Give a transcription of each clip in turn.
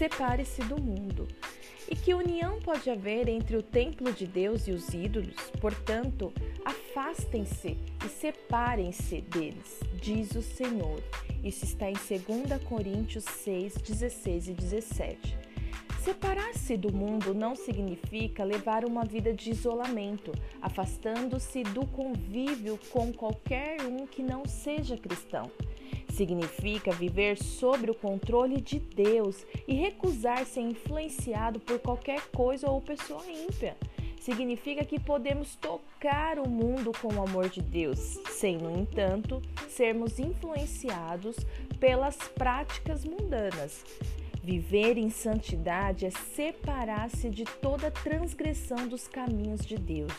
separe-se do mundo. E que união pode haver entre o templo de Deus e os ídolos? Portanto, afastem-se e separem-se deles, diz o Senhor. Isso está em 2 Coríntios 6, 16 e 17. Separar-se do mundo não significa levar uma vida de isolamento, afastando-se do convívio com qualquer um que não seja cristão. Significa viver sob o controle de Deus e recusar ser influenciado por qualquer coisa ou pessoa ímpia. Significa que podemos tocar o mundo com o amor de Deus, sem, no entanto, sermos influenciados pelas práticas mundanas. Viver em santidade é separar-se de toda transgressão dos caminhos de Deus.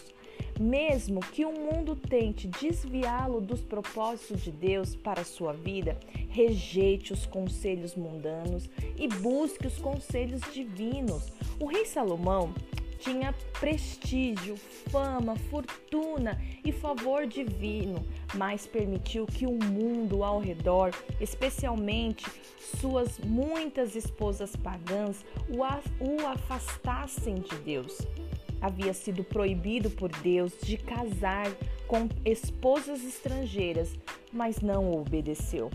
Mesmo que o mundo tente desviá-lo dos propósitos de Deus para a sua vida, rejeite os conselhos mundanos e busque os conselhos divinos. O rei Salomão tinha prestígio, fama, fortuna e favor divino, mas permitiu que o mundo ao redor, especialmente suas muitas esposas pagãs, o afastassem de Deus. Havia sido proibido por Deus de casar com esposas estrangeiras, mas não obedeceu.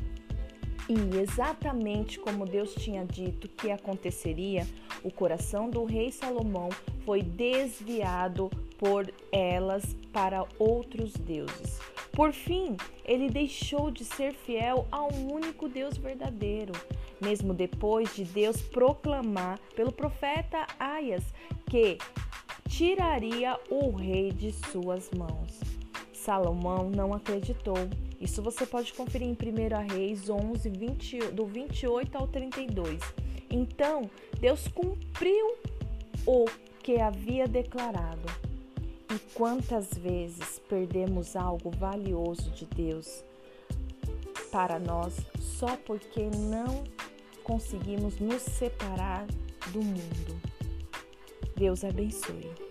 E exatamente como Deus tinha dito que aconteceria, o coração do rei Salomão foi desviado por elas para outros deuses. Por fim, ele deixou de ser fiel ao único Deus verdadeiro, mesmo depois de Deus proclamar pelo profeta Aias que tiraria o rei de suas mãos. Salomão não acreditou. Isso você pode conferir em 1 Reis 11, 20, do 28 ao 32. Então, Deus cumpriu o que havia declarado. E quantas vezes perdemos algo valioso de Deus para nós só porque não conseguimos nos separar do mundo? Deus abençoe.